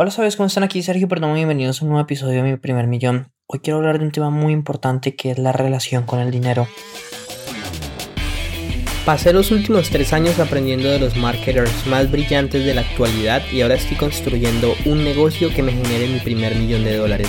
Hola, ¿sabes cómo están aquí? Sergio Perdón, bienvenidos a un nuevo episodio de Mi Primer Millón. Hoy quiero hablar de un tema muy importante que es la relación con el dinero. Pasé los últimos tres años aprendiendo de los marketers más brillantes de la actualidad y ahora estoy construyendo un negocio que me genere mi primer millón de dólares.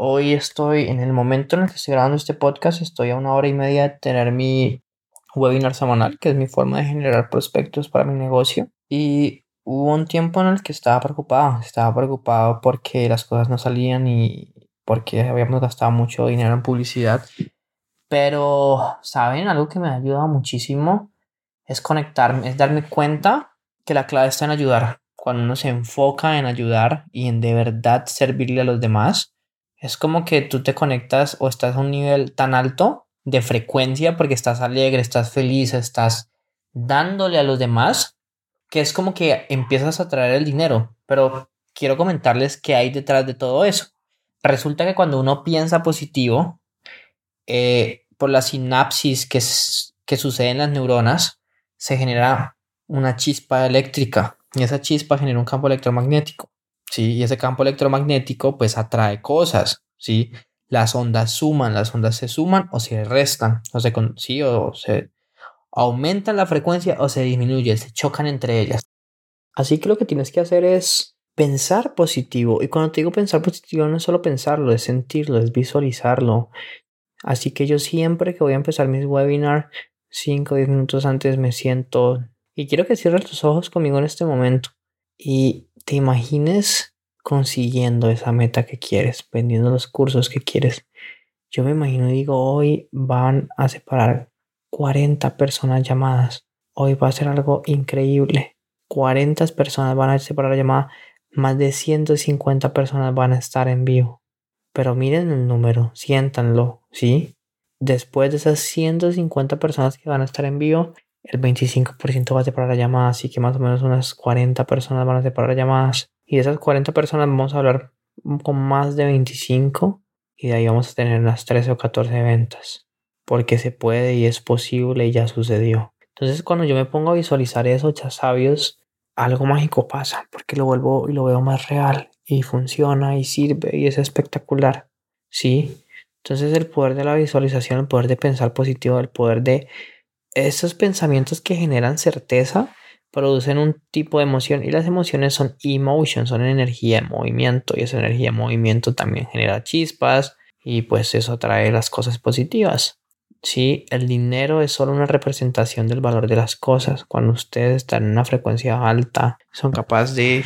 Hoy estoy en el momento en el que estoy grabando este podcast, estoy a una hora y media de tener mi webinar semanal, que es mi forma de generar prospectos para mi negocio. Y hubo un tiempo en el que estaba preocupado, estaba preocupado porque las cosas no salían y porque habíamos gastado mucho dinero en publicidad. Pero, ¿saben? Algo que me ha ayudado muchísimo es conectarme, es darme cuenta que la clave está en ayudar. Cuando uno se enfoca en ayudar y en de verdad servirle a los demás, es como que tú te conectas o estás a un nivel tan alto de frecuencia porque estás alegre, estás feliz, estás dándole a los demás, que es como que empiezas a traer el dinero. Pero quiero comentarles qué hay detrás de todo eso. Resulta que cuando uno piensa positivo, eh, por la sinapsis que, que sucede en las neuronas, se genera una chispa eléctrica y esa chispa genera un campo electromagnético. ¿Sí? Y ese campo electromagnético pues atrae cosas, ¿sí? Las ondas suman, las ondas se suman o se restan, o se, ¿sí? o se aumentan la frecuencia o se disminuye, se chocan entre ellas. Así que lo que tienes que hacer es pensar positivo. Y cuando te digo pensar positivo, no es solo pensarlo, es sentirlo, es visualizarlo. Así que yo siempre que voy a empezar mis webinars, 5 o 10 minutos antes me siento y quiero que cierres tus ojos conmigo en este momento y te imagines consiguiendo esa meta que quieres, vendiendo los cursos que quieres. Yo me imagino, digo, hoy van a separar 40 personas llamadas. Hoy va a ser algo increíble. 40 personas van a separar la llamada. Más de 150 personas van a estar en vivo. Pero miren el número, siéntanlo, ¿sí? Después de esas 150 personas que van a estar en vivo, el 25% va a separar llamadas, así que más o menos unas 40 personas van a separar llamadas. Y de esas 40 personas vamos a hablar con más de 25 y de ahí vamos a tener unas 13 o 14 ventas. Porque se puede y es posible y ya sucedió. Entonces cuando yo me pongo a visualizar eso, ya sabios, algo mágico pasa porque lo vuelvo y lo veo más real y funciona y sirve y es espectacular. ¿Sí? Entonces el poder de la visualización, el poder de pensar positivo, el poder de esos pensamientos que generan certeza producen un tipo de emoción y las emociones son emotion, son energía de movimiento y esa energía de movimiento también genera chispas y pues eso trae las cosas positivas. Sí, el dinero es solo una representación del valor de las cosas. Cuando ustedes están en una frecuencia alta, son capaces de,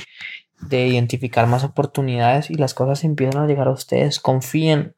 de identificar más oportunidades y las cosas empiezan a llegar a ustedes. Confíen,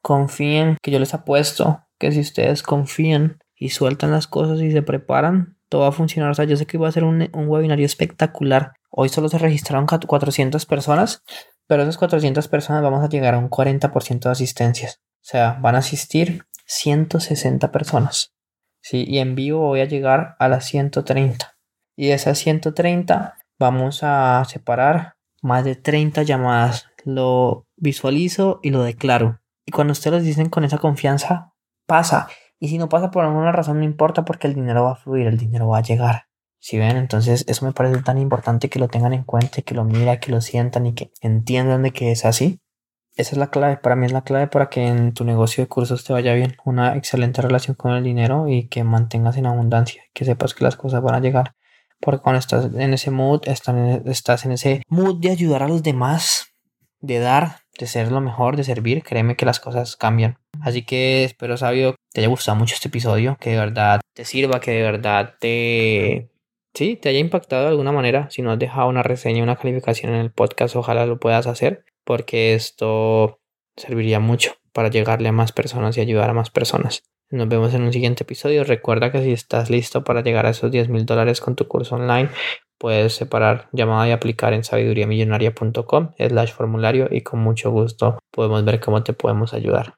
confíen que yo les apuesto que si ustedes confían y sueltan las cosas y se preparan, todo va a funcionar. O sea, yo sé que va a ser un, un webinario espectacular. Hoy solo se registraron 400 personas, pero esas 400 personas vamos a llegar a un 40% de asistencias. O sea, van a asistir 160 personas. Sí, y en vivo voy a llegar a las 130. Y de esas 130 vamos a separar más de 30 llamadas. Lo visualizo y lo declaro. Y cuando ustedes lo dicen con esa confianza, pasa. Y si no pasa por alguna razón, no importa porque el dinero va a fluir, el dinero va a llegar. Si ven, entonces eso me parece tan importante que lo tengan en cuenta, que lo miren, que lo sientan y que entiendan de que es así. Esa es la clave, para mí es la clave para que en tu negocio de cursos te vaya bien. Una excelente relación con el dinero y que mantengas en abundancia, que sepas que las cosas van a llegar. Porque cuando estás en ese mood, estás en ese mood de ayudar a los demás, de dar, de ser lo mejor, de servir, créeme que las cosas cambian. Así que espero, sabio, te haya gustado mucho este episodio, que de verdad te sirva, que de verdad te... Sí, te haya impactado de alguna manera. Si no has dejado una reseña, una calificación en el podcast, ojalá lo puedas hacer, porque esto serviría mucho para llegarle a más personas y ayudar a más personas. Nos vemos en un siguiente episodio. Recuerda que si estás listo para llegar a esos 10 mil dólares con tu curso online, puedes separar llamada y aplicar en sabiduriamillonaria.com slash formulario y con mucho gusto podemos ver cómo te podemos ayudar.